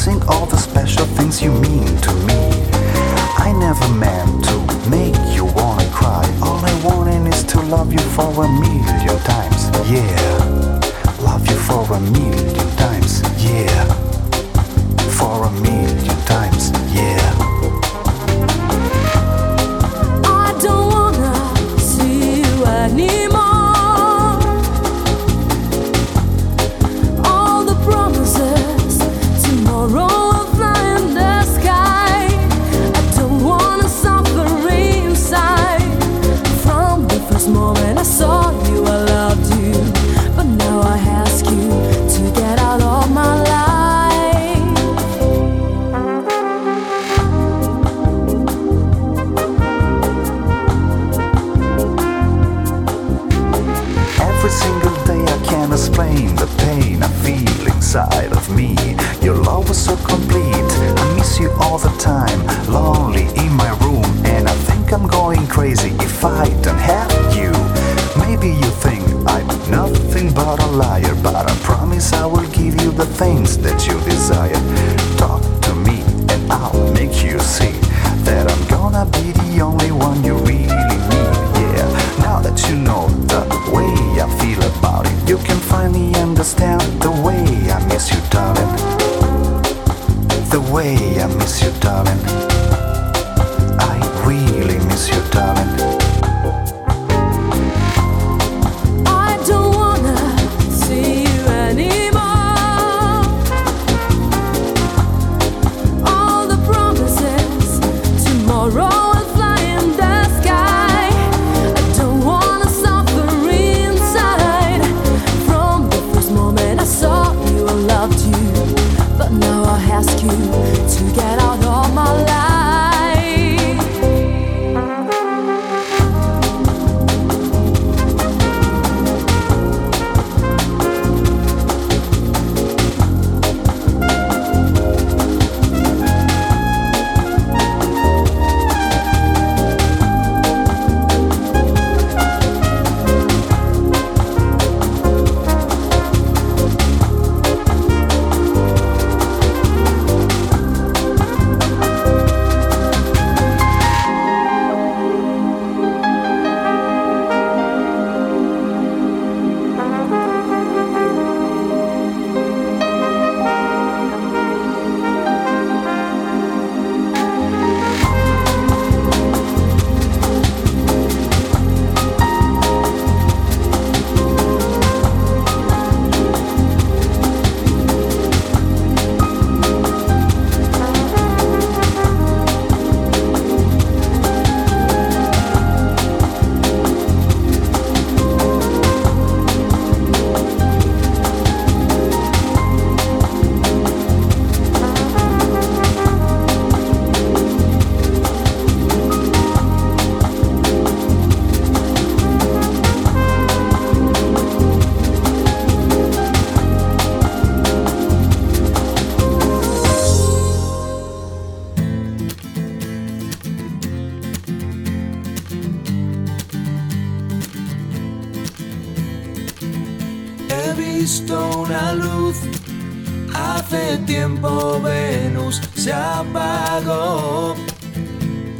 missing all the special things you mean to me. I never meant to make you wanna cry. All I wanted is to love you for a million times. Yeah, love you for a million times. Yeah, for a million times.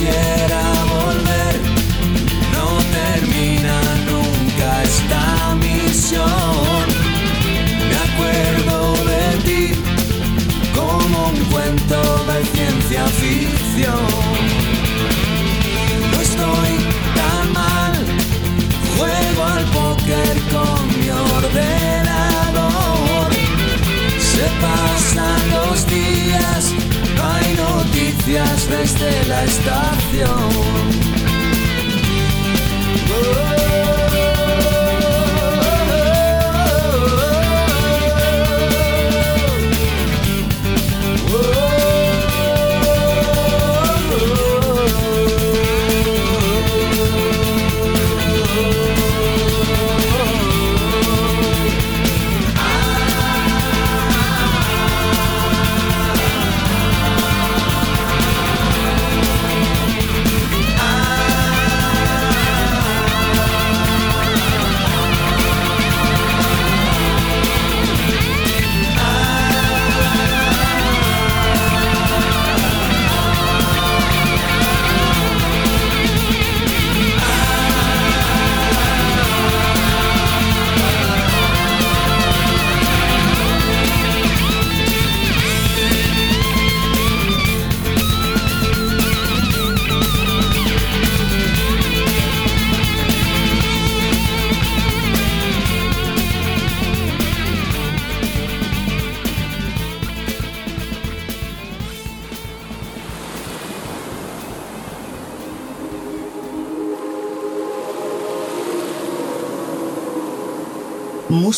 yeah desde la estación. Oh,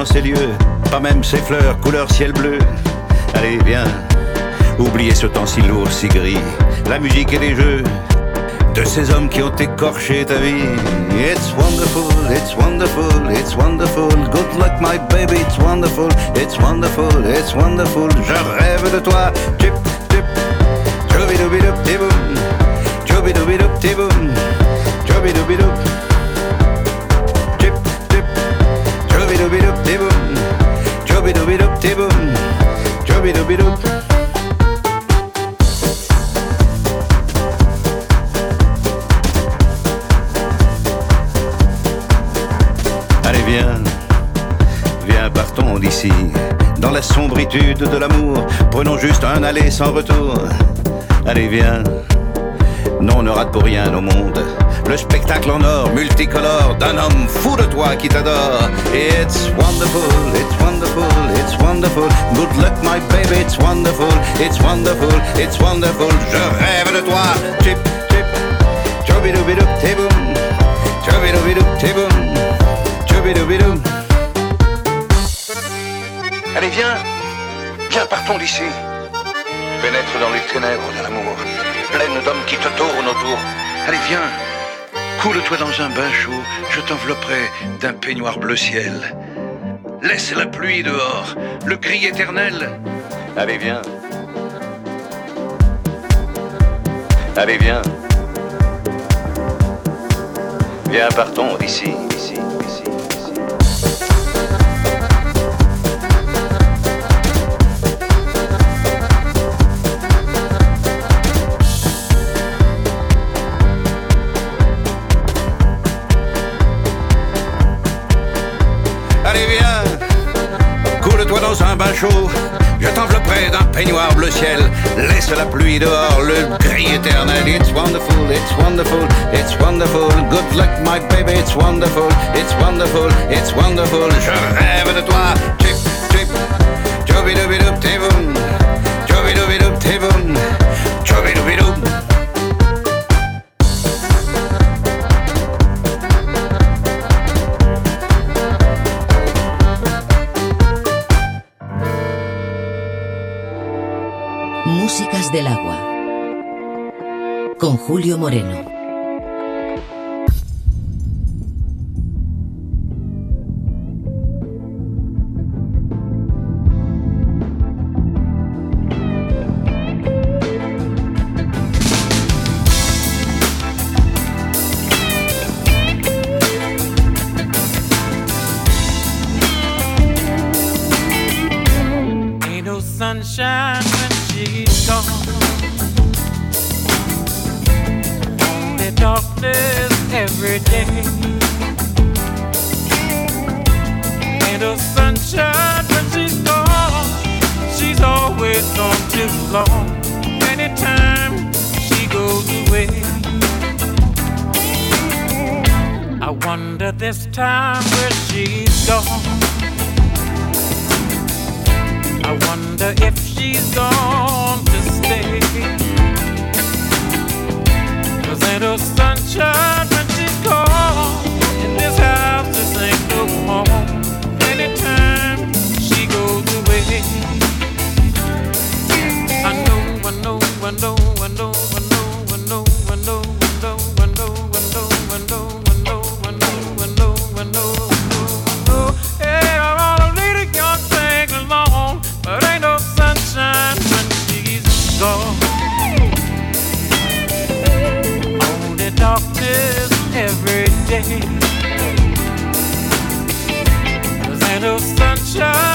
Dans ces lieux, pas même ces fleurs couleur ciel bleu. Allez, viens, oubliez ce temps si lourd, si gris, la musique et les jeux de ces hommes qui ont écorché ta vie. It's wonderful, it's wonderful, it's wonderful. Good luck, my baby, it's wonderful, it's wonderful, it's wonderful. Je rêve de toi, tip, tip, choubidoubidoup, tiboum, choubidoubidoup, tiboum, Allez viens, viens partons d'ici, dans la sombritude de l'amour, prenons juste un aller sans retour. Allez viens, non on ne rate pour rien au monde le spectacle en or multicolore d'un homme fou de toi qui t'adore. It's wonderful, it's wonderful, it's wonderful. Good luck, my baby, it's wonderful, it's wonderful, it's wonderful. Je rêve de toi. Chip, chip, chobidoubidoub, tiboum, chobidoubidoub, tiboum, chobidoubidoub. Allez, viens, viens, partons d'ici. Pénètre dans les ténèbres de l'amour, pleine d'hommes qui te tournent autour. Allez, viens. Coule-toi dans un bain chaud, je t'envelopperai d'un peignoir bleu ciel. Laisse la pluie dehors, le cri éternel. Allez, viens. Allez, viens. Viens, partons d'ici, ici. Je t'envelopperai d'un peignoir bleu ciel. Laisse la pluie dehors, le gris éternel. It's wonderful, it's wonderful, it's wonderful. Good luck, my baby, it's wonderful, it's wonderful, it's wonderful. Je rêve de toi. Chip, chip, chobidobidoub, tiboum. Chobidobidoub, tiboum. Del agua. Con Julio Moreno. sunshine song. Only darkness every day. Ain't a sunshine when she's gone. She's always gone too long. Anytime she goes away. I wonder this time where she's gone. I wonder if she's gone Cause ain't no sunshine when she's gone. This house, ain't no home. Anytime she goes away, I know, I know, I know, I know. time.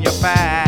your back.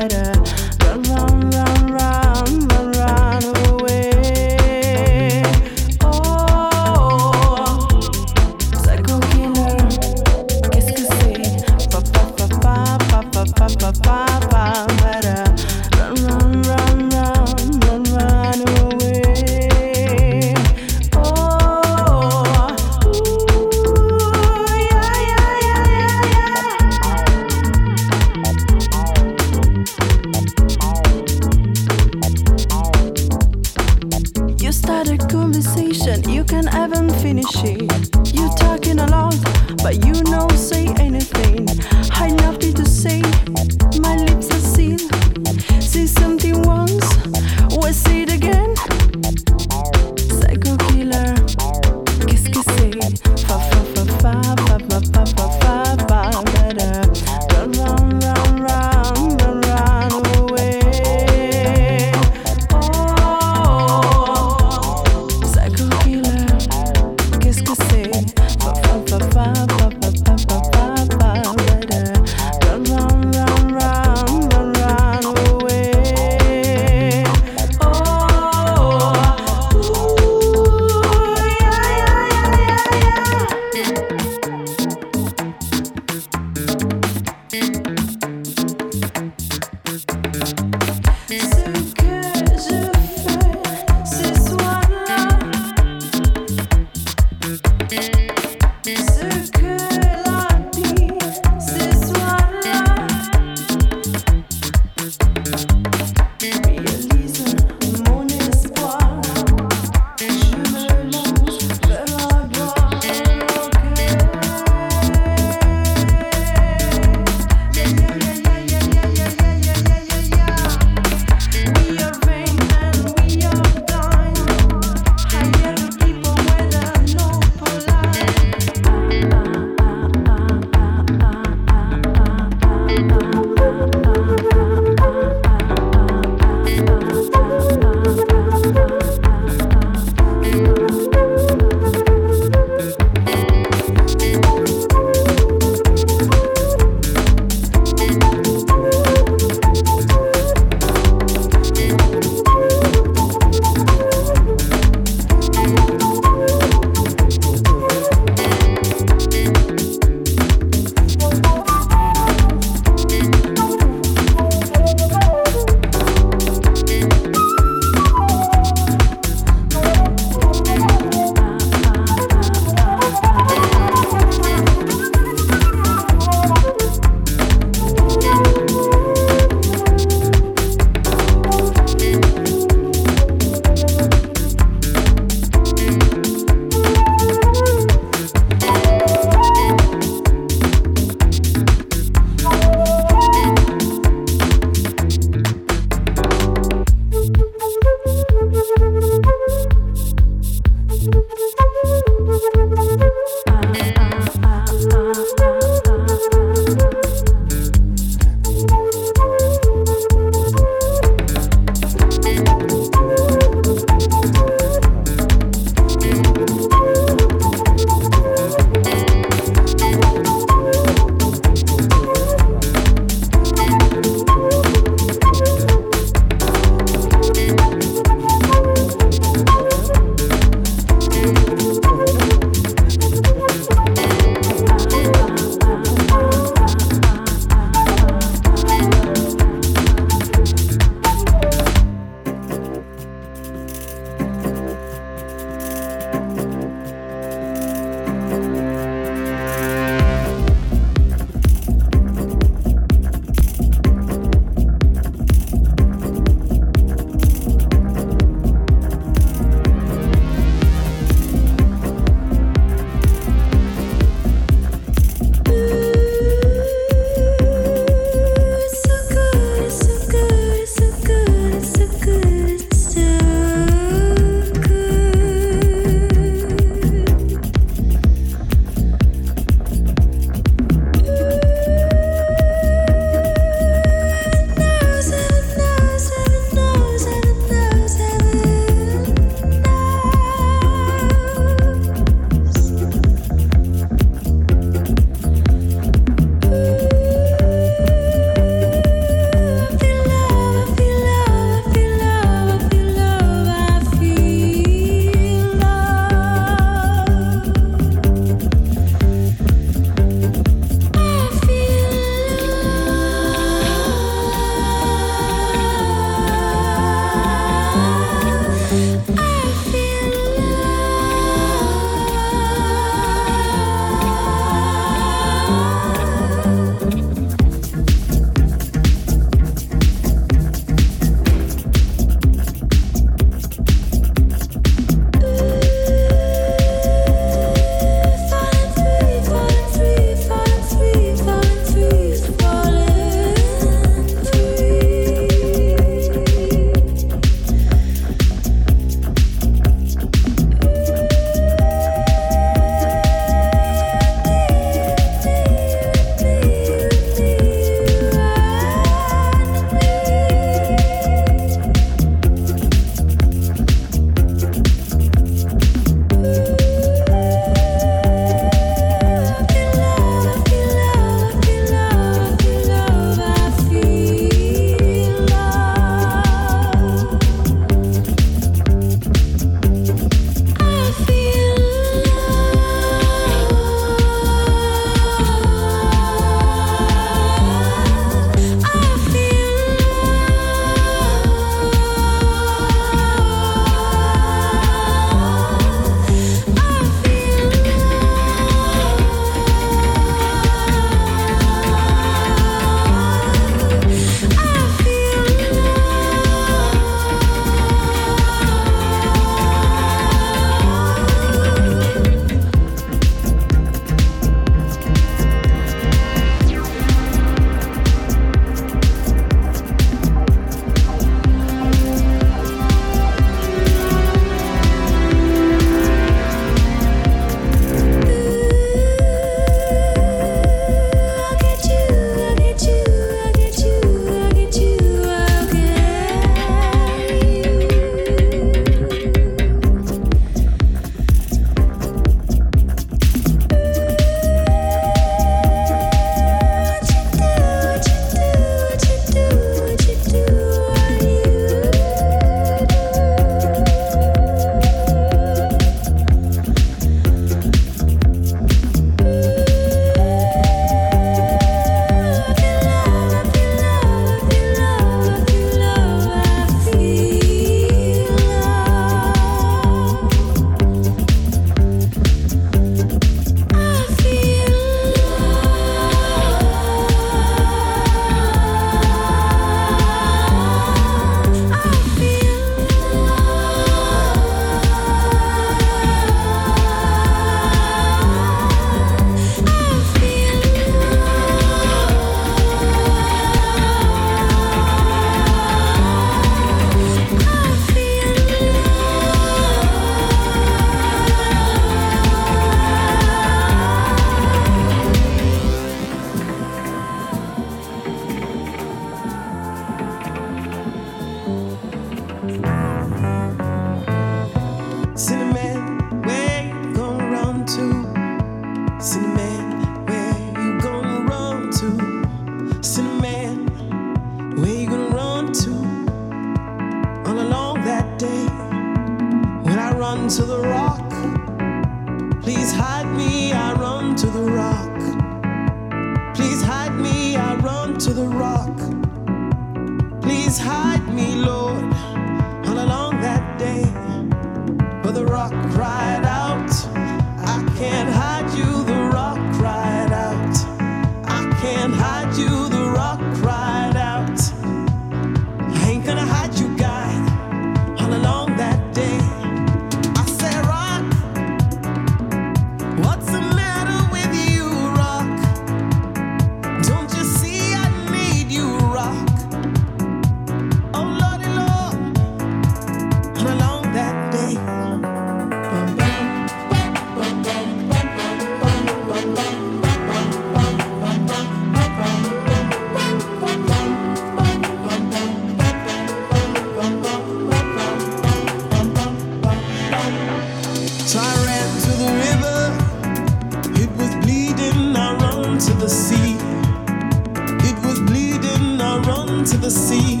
Run to the sea.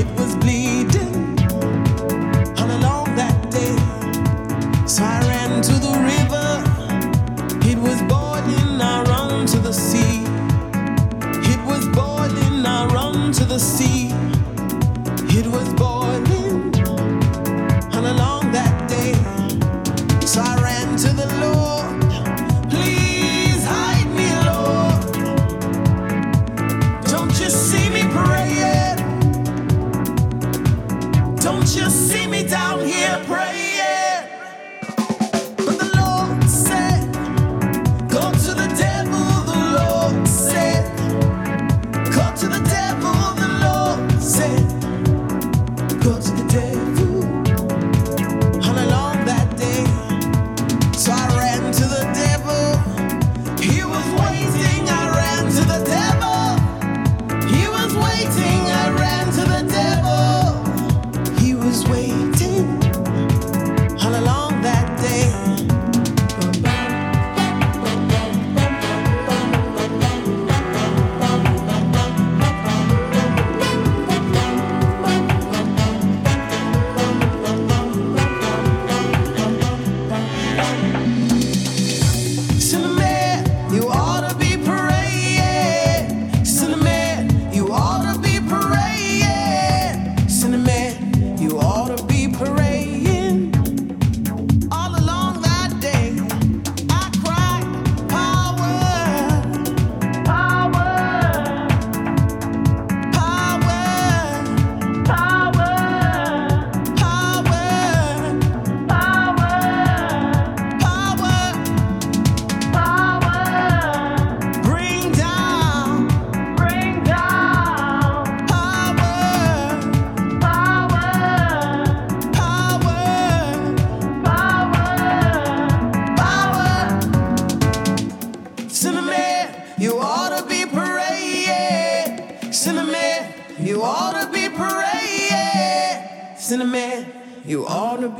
It was bleeding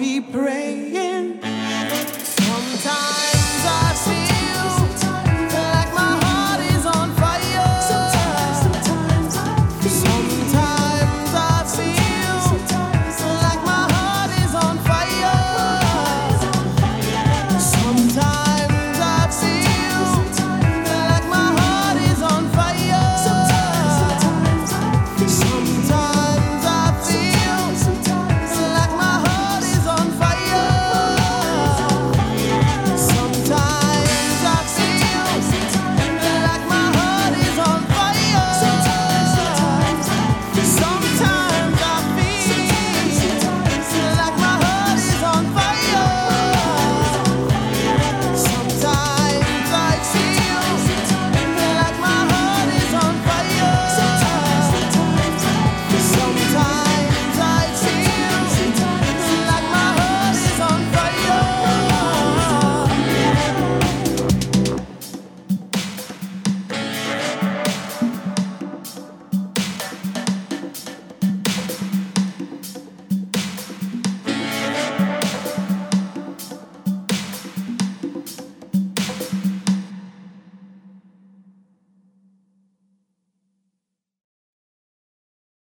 be praised.